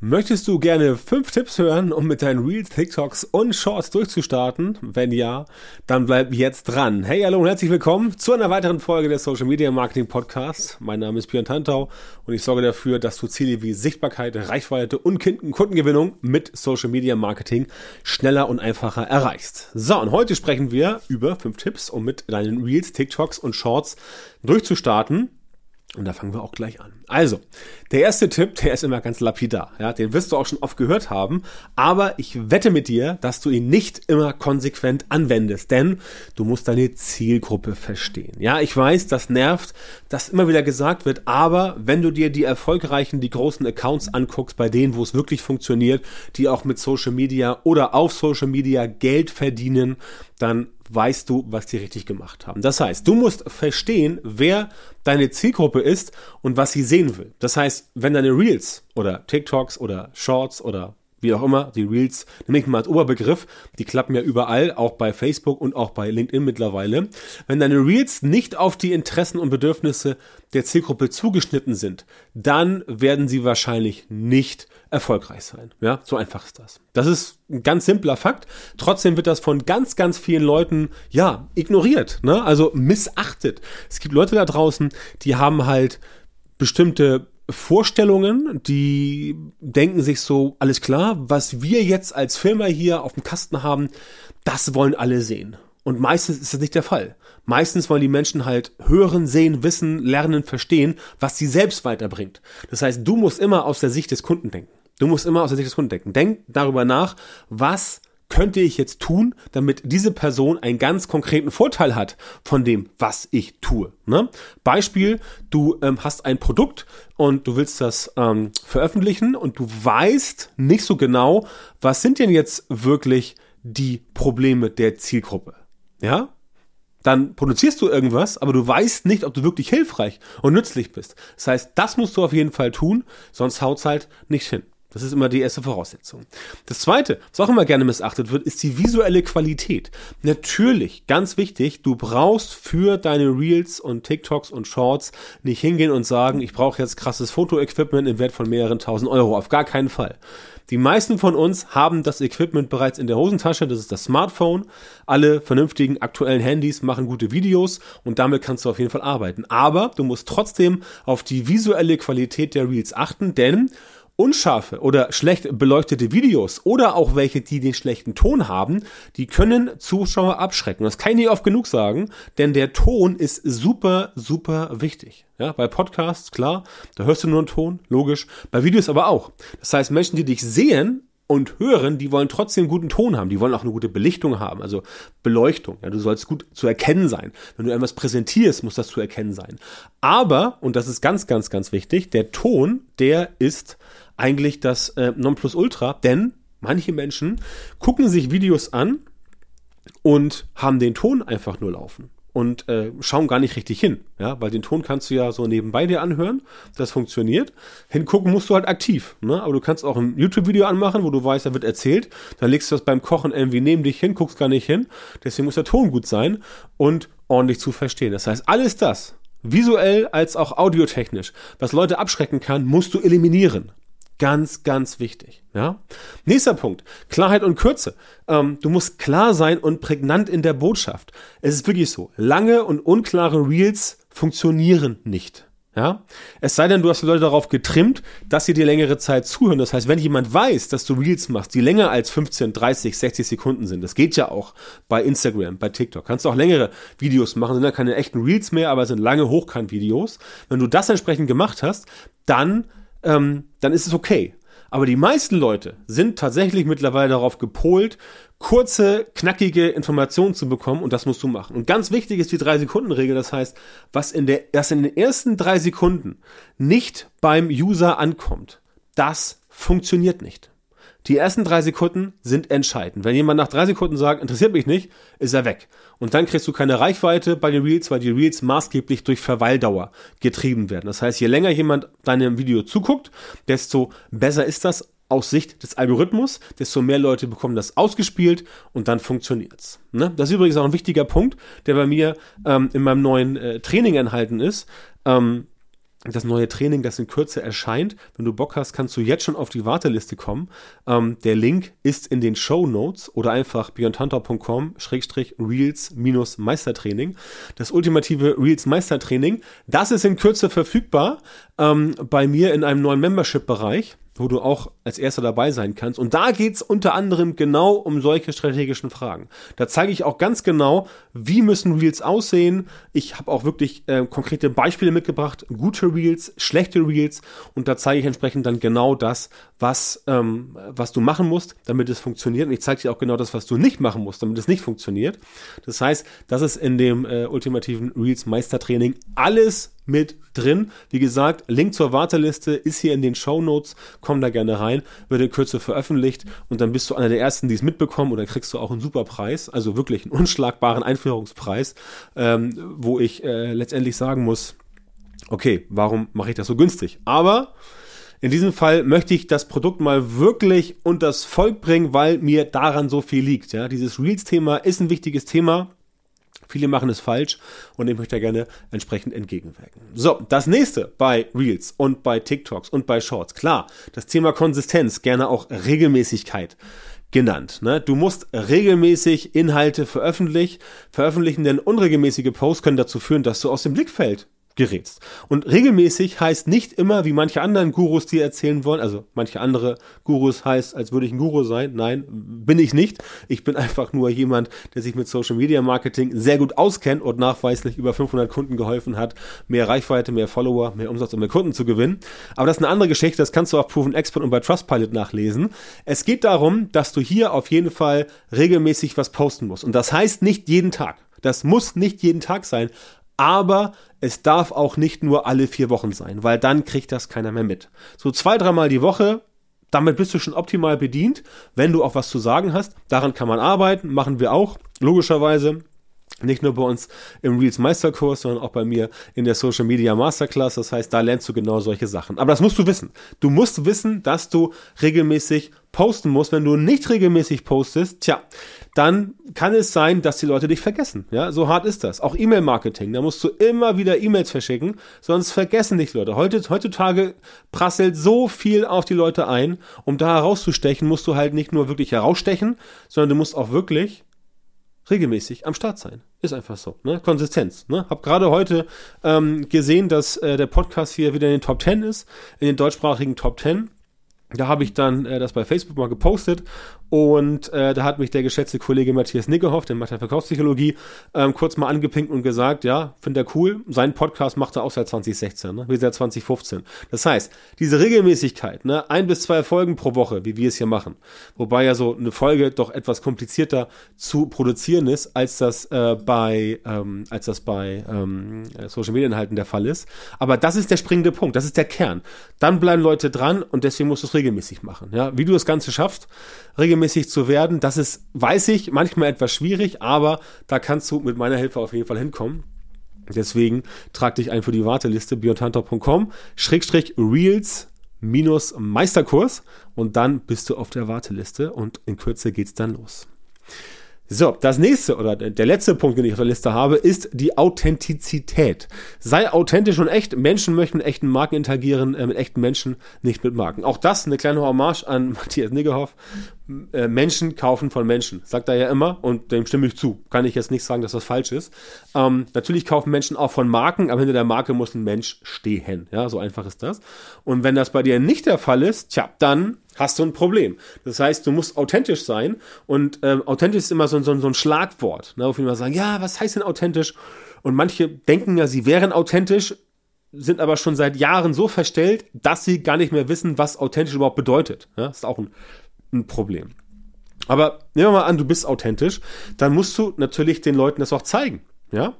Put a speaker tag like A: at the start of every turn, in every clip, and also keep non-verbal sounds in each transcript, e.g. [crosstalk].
A: Möchtest du gerne fünf Tipps hören, um mit deinen Reels, TikToks und Shorts durchzustarten? Wenn ja, dann bleib jetzt dran. Hey, hallo und herzlich willkommen zu einer weiteren Folge des Social Media Marketing Podcasts. Mein Name ist Björn Tantau und ich sorge dafür, dass du Ziele wie Sichtbarkeit, Reichweite und Kundengewinnung mit Social Media Marketing schneller und einfacher erreichst. So, und heute sprechen wir über fünf Tipps, um mit deinen Reels, TikToks und Shorts durchzustarten. Und da fangen wir auch gleich an. Also, der erste Tipp, der ist immer ganz lapidar. Ja, den wirst du auch schon oft gehört haben. Aber ich wette mit dir, dass du ihn nicht immer konsequent anwendest. Denn du musst deine Zielgruppe verstehen. Ja, ich weiß, das nervt, dass immer wieder gesagt wird. Aber wenn du dir die erfolgreichen, die großen Accounts anguckst, bei denen, wo es wirklich funktioniert, die auch mit Social Media oder auf Social Media Geld verdienen, dann weißt du, was die richtig gemacht haben. Das heißt, du musst verstehen, wer deine Zielgruppe ist und was sie sehen will. Das heißt, wenn deine Reels oder TikToks oder Shorts oder wie auch immer, die Reels, nehme ich mal als Oberbegriff, die klappen ja überall, auch bei Facebook und auch bei LinkedIn mittlerweile. Wenn deine Reels nicht auf die Interessen und Bedürfnisse der Zielgruppe zugeschnitten sind, dann werden sie wahrscheinlich nicht erfolgreich sein. Ja, so einfach ist das. Das ist ein ganz simpler Fakt. Trotzdem wird das von ganz, ganz vielen Leuten, ja, ignoriert, ne? Also missachtet. Es gibt Leute da draußen, die haben halt bestimmte Vorstellungen, die denken sich so, alles klar, was wir jetzt als Firma hier auf dem Kasten haben, das wollen alle sehen. Und meistens ist das nicht der Fall. Meistens wollen die Menschen halt hören, sehen, wissen, lernen, verstehen, was sie selbst weiterbringt. Das heißt, du musst immer aus der Sicht des Kunden denken. Du musst immer aus der Sicht des Kunden denken. Denk darüber nach, was könnte ich jetzt tun, damit diese Person einen ganz konkreten Vorteil hat von dem, was ich tue. Ne? Beispiel, du ähm, hast ein Produkt und du willst das ähm, veröffentlichen und du weißt nicht so genau, was sind denn jetzt wirklich die Probleme der Zielgruppe. Ja? Dann produzierst du irgendwas, aber du weißt nicht, ob du wirklich hilfreich und nützlich bist. Das heißt, das musst du auf jeden Fall tun, sonst haut's halt nicht hin. Das ist immer die erste Voraussetzung. Das zweite, was auch immer gerne missachtet wird, ist die visuelle Qualität. Natürlich, ganz wichtig, du brauchst für deine Reels und TikToks und Shorts nicht hingehen und sagen, ich brauche jetzt krasses Fotoequipment im Wert von mehreren tausend Euro. Auf gar keinen Fall. Die meisten von uns haben das Equipment bereits in der Hosentasche, das ist das Smartphone. Alle vernünftigen aktuellen Handys machen gute Videos und damit kannst du auf jeden Fall arbeiten. Aber du musst trotzdem auf die visuelle Qualität der Reels achten, denn unscharfe oder schlecht beleuchtete Videos oder auch welche, die den schlechten Ton haben, die können Zuschauer abschrecken. Das kann ich oft genug sagen, denn der Ton ist super, super wichtig. Ja, bei Podcasts, klar, da hörst du nur einen Ton, logisch. Bei Videos aber auch. Das heißt, Menschen, die dich sehen, und hören, die wollen trotzdem guten Ton haben, die wollen auch eine gute Belichtung haben, also Beleuchtung. Ja, du sollst gut zu erkennen sein. Wenn du etwas präsentierst, muss das zu erkennen sein. Aber, und das ist ganz, ganz, ganz wichtig, der Ton, der ist eigentlich das äh, Nonplusultra, denn manche Menschen gucken sich Videos an und haben den Ton einfach nur laufen und äh, schauen gar nicht richtig hin, ja, weil den Ton kannst du ja so nebenbei dir anhören, das funktioniert. Hingucken musst du halt aktiv, ne? Aber du kannst auch ein YouTube-Video anmachen, wo du weißt, da wird erzählt, dann legst du das beim Kochen irgendwie neben dich hin, guckst gar nicht hin, deswegen muss der Ton gut sein und ordentlich zu verstehen. Das heißt, alles das, visuell als auch audiotechnisch, was Leute abschrecken kann, musst du eliminieren. Ganz, ganz wichtig. Ja? Nächster Punkt. Klarheit und Kürze. Ähm, du musst klar sein und prägnant in der Botschaft. Es ist wirklich so. Lange und unklare Reels funktionieren nicht. Ja? Es sei denn, du hast die Leute darauf getrimmt, dass sie dir längere Zeit zuhören. Das heißt, wenn jemand weiß, dass du Reels machst, die länger als 15, 30, 60 Sekunden sind, das geht ja auch bei Instagram, bei TikTok, kannst du auch längere Videos machen, sind ja keine echten Reels mehr, aber sind lange Hochkant-Videos. Wenn du das entsprechend gemacht hast, dann ähm, dann ist es okay. Aber die meisten Leute sind tatsächlich mittlerweile darauf gepolt, kurze, knackige Informationen zu bekommen und das musst du machen. Und ganz wichtig ist die Drei-Sekunden-Regel. Das heißt, was in der, erst in den ersten drei Sekunden nicht beim User ankommt, das funktioniert nicht. Die ersten drei Sekunden sind entscheidend. Wenn jemand nach drei Sekunden sagt, interessiert mich nicht, ist er weg. Und dann kriegst du keine Reichweite bei den Reels, weil die Reels maßgeblich durch Verweildauer getrieben werden. Das heißt, je länger jemand deinem Video zuguckt, desto besser ist das aus Sicht des Algorithmus, desto mehr Leute bekommen das ausgespielt und dann funktioniert's. Ne? Das ist übrigens auch ein wichtiger Punkt, der bei mir ähm, in meinem neuen äh, Training enthalten ist. Ähm, das neue Training, das in Kürze erscheint. Wenn du Bock hast, kannst du jetzt schon auf die Warteliste kommen. Ähm, der Link ist in den Show Notes oder einfach beyondhunter.com-reels-meistertraining. Das ultimative Reels Meistertraining, das ist in Kürze verfügbar ähm, bei mir in einem neuen Membership-Bereich wo du auch als erster dabei sein kannst. Und da geht's unter anderem genau um solche strategischen Fragen. Da zeige ich auch ganz genau, wie müssen Reels aussehen. Ich habe auch wirklich äh, konkrete Beispiele mitgebracht, gute Reels, schlechte Reels. Und da zeige ich entsprechend dann genau das, was, ähm, was du machen musst, damit es funktioniert. Und ich zeige dir auch genau das, was du nicht machen musst, damit es nicht funktioniert. Das heißt, das ist in dem äh, ultimativen Reels Meistertraining alles mit drin. Wie gesagt, Link zur Warteliste ist hier in den Show Notes. Komm da gerne rein, wird in Kürze veröffentlicht und dann bist du einer der ersten, die es mitbekommen und dann kriegst du auch einen super Preis, also wirklich einen unschlagbaren Einführungspreis, ähm, wo ich äh, letztendlich sagen muss, okay, warum mache ich das so günstig? Aber in diesem Fall möchte ich das Produkt mal wirklich unters Volk bringen, weil mir daran so viel liegt. Ja, dieses Reels-Thema ist ein wichtiges Thema. Viele machen es falsch und ich möchte da gerne entsprechend entgegenwirken. So, das nächste bei Reels und bei TikToks und bei Shorts. Klar, das Thema Konsistenz, gerne auch Regelmäßigkeit genannt. Ne? Du musst regelmäßig Inhalte veröffentlichen, veröffentlichen, denn unregelmäßige Posts können dazu führen, dass du aus dem Blickfeld gerätst. Und regelmäßig heißt nicht immer, wie manche anderen Gurus dir erzählen wollen, also manche andere Gurus heißt, als würde ich ein Guru sein. Nein, bin ich nicht. Ich bin einfach nur jemand, der sich mit Social Media Marketing sehr gut auskennt und nachweislich über 500 Kunden geholfen hat, mehr Reichweite, mehr Follower, mehr Umsatz und mehr Kunden zu gewinnen. Aber das ist eine andere Geschichte, das kannst du auf Proven Expert und bei Trustpilot nachlesen. Es geht darum, dass du hier auf jeden Fall regelmäßig was posten musst. Und das heißt nicht jeden Tag. Das muss nicht jeden Tag sein, aber es darf auch nicht nur alle vier Wochen sein, weil dann kriegt das keiner mehr mit. So zwei, dreimal die Woche, damit bist du schon optimal bedient, wenn du auch was zu sagen hast. Daran kann man arbeiten, machen wir auch, logischerweise. Nicht nur bei uns im Reels Meisterkurs, sondern auch bei mir in der Social Media Masterclass. Das heißt, da lernst du genau solche Sachen. Aber das musst du wissen. Du musst wissen, dass du regelmäßig posten musst. Wenn du nicht regelmäßig postest, tja, dann kann es sein, dass die Leute dich vergessen. Ja, so hart ist das. Auch E-Mail-Marketing. Da musst du immer wieder E-Mails verschicken, sonst vergessen dich Leute. Heute, heutzutage prasselt so viel auf die Leute ein. Um da herauszustechen, musst du halt nicht nur wirklich herausstechen, sondern du musst auch wirklich regelmäßig am Start sein. Ist einfach so. Ne? Konsistenz. Ne? Hab gerade heute ähm, gesehen, dass äh, der Podcast hier wieder in den Top 10 ist, in den deutschsprachigen Top 10. Da habe ich dann äh, das bei Facebook mal gepostet und äh, da hat mich der geschätzte Kollege Matthias Nickehoff, der macht ja Verkaufspsychologie, ähm, kurz mal angepinkt und gesagt, ja, finde er cool. Sein Podcast macht er auch seit 2016, ne? wie seit 2015. Das heißt, diese Regelmäßigkeit, ne, ein bis zwei Folgen pro Woche, wie wir es hier machen, wobei ja so eine Folge doch etwas komplizierter zu produzieren ist, als das äh, bei ähm, als das bei ähm, Social Media Inhalten der Fall ist. Aber das ist der springende Punkt, das ist der Kern. Dann bleiben Leute dran und deswegen musst du es regelmäßig machen. Ja, wie du das Ganze schaffst, regelmäßig zu werden, das ist, weiß ich, manchmal etwas schwierig, aber da kannst du mit meiner Hilfe auf jeden Fall hinkommen. Deswegen trag dich ein für die Warteliste biotanter.com Schrägstrich Reels minus Meisterkurs und dann bist du auf der Warteliste und in Kürze geht's dann los. So, das nächste oder der letzte Punkt, den ich auf der Liste habe, ist die Authentizität. Sei authentisch und echt. Menschen möchten mit echten Marken interagieren, äh, mit echten Menschen, nicht mit Marken. Auch das eine kleine Hommage an [laughs] Matthias Niggerhoff. Äh, Menschen kaufen von Menschen, sagt er ja immer und dem stimme ich zu. Kann ich jetzt nicht sagen, dass das falsch ist. Ähm, natürlich kaufen Menschen auch von Marken, aber hinter der Marke muss ein Mensch stehen. Ja, so einfach ist das. Und wenn das bei dir nicht der Fall ist, tja, dann hast du ein Problem. Das heißt, du musst authentisch sein und ähm, authentisch ist immer so, so, so ein Schlagwort, ne, wo viele mal sagen, ja, was heißt denn authentisch? Und manche denken ja, sie wären authentisch, sind aber schon seit Jahren so verstellt, dass sie gar nicht mehr wissen, was authentisch überhaupt bedeutet. Ja, das ist auch ein, ein Problem. Aber nehmen wir mal an, du bist authentisch, dann musst du natürlich den Leuten das auch zeigen. Ja,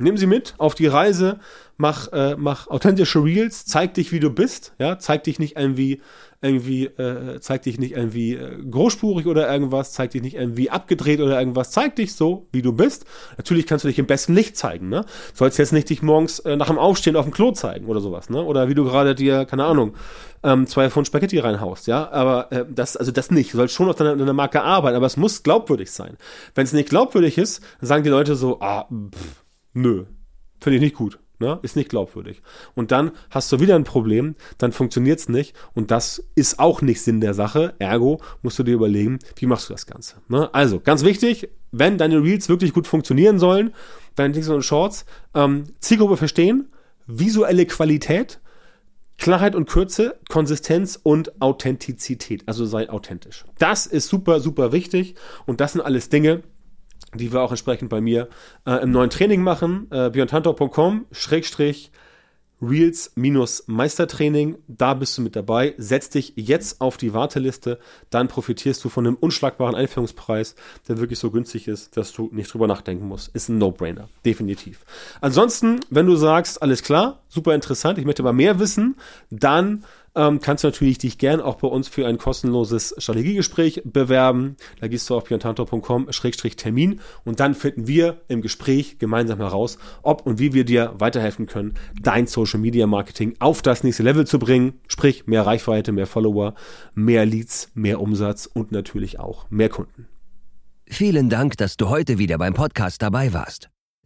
A: Nimm sie mit auf die Reise, mach, äh, mach authentische Reels, zeig dich, wie du bist, ja, zeig dich nicht irgendwie, irgendwie, äh, zeig dich nicht irgendwie äh, großspurig oder irgendwas, zeig dich nicht irgendwie abgedreht oder irgendwas, zeig dich so, wie du bist. Natürlich kannst du dich im besten Licht zeigen, ne? Sollst jetzt nicht dich morgens äh, nach dem Aufstehen auf dem Klo zeigen oder sowas, ne? Oder wie du gerade dir, keine Ahnung, ähm, zwei Pfund Spaghetti reinhaust, ja, aber äh, das, also das nicht. Du sollst schon auf deiner, deiner Marke arbeiten, aber es muss glaubwürdig sein. Wenn es nicht glaubwürdig ist, dann sagen die Leute so, ah, pff, Nö, finde ich nicht gut. Ne? Ist nicht glaubwürdig. Und dann hast du wieder ein Problem, dann funktioniert es nicht und das ist auch nicht Sinn der Sache. Ergo musst du dir überlegen, wie machst du das Ganze. Ne? Also, ganz wichtig, wenn deine Reels wirklich gut funktionieren sollen, deine TikToks und Shorts, ähm, Zielgruppe verstehen, visuelle Qualität, Klarheit und Kürze, Konsistenz und Authentizität. Also sei authentisch. Das ist super, super wichtig und das sind alles Dinge, die wir auch entsprechend bei mir äh, im neuen Training machen. Äh, björntantor.com Schrägstrich Reels-Meistertraining. Da bist du mit dabei. Setz dich jetzt auf die Warteliste. Dann profitierst du von einem unschlagbaren Einführungspreis, der wirklich so günstig ist, dass du nicht drüber nachdenken musst. Ist ein No-Brainer. Definitiv. Ansonsten, wenn du sagst, alles klar, super interessant, ich möchte aber mehr wissen, dann ähm, kannst du natürlich dich gern auch bei uns für ein kostenloses Strategiegespräch bewerben. Da gehst du auf piontanto.com-termin und dann finden wir im Gespräch gemeinsam heraus, ob und wie wir dir weiterhelfen können, dein Social Media Marketing auf das nächste Level zu bringen. Sprich, mehr Reichweite, mehr Follower, mehr Leads, mehr Umsatz und natürlich auch mehr Kunden.
B: Vielen Dank, dass du heute wieder beim Podcast dabei warst.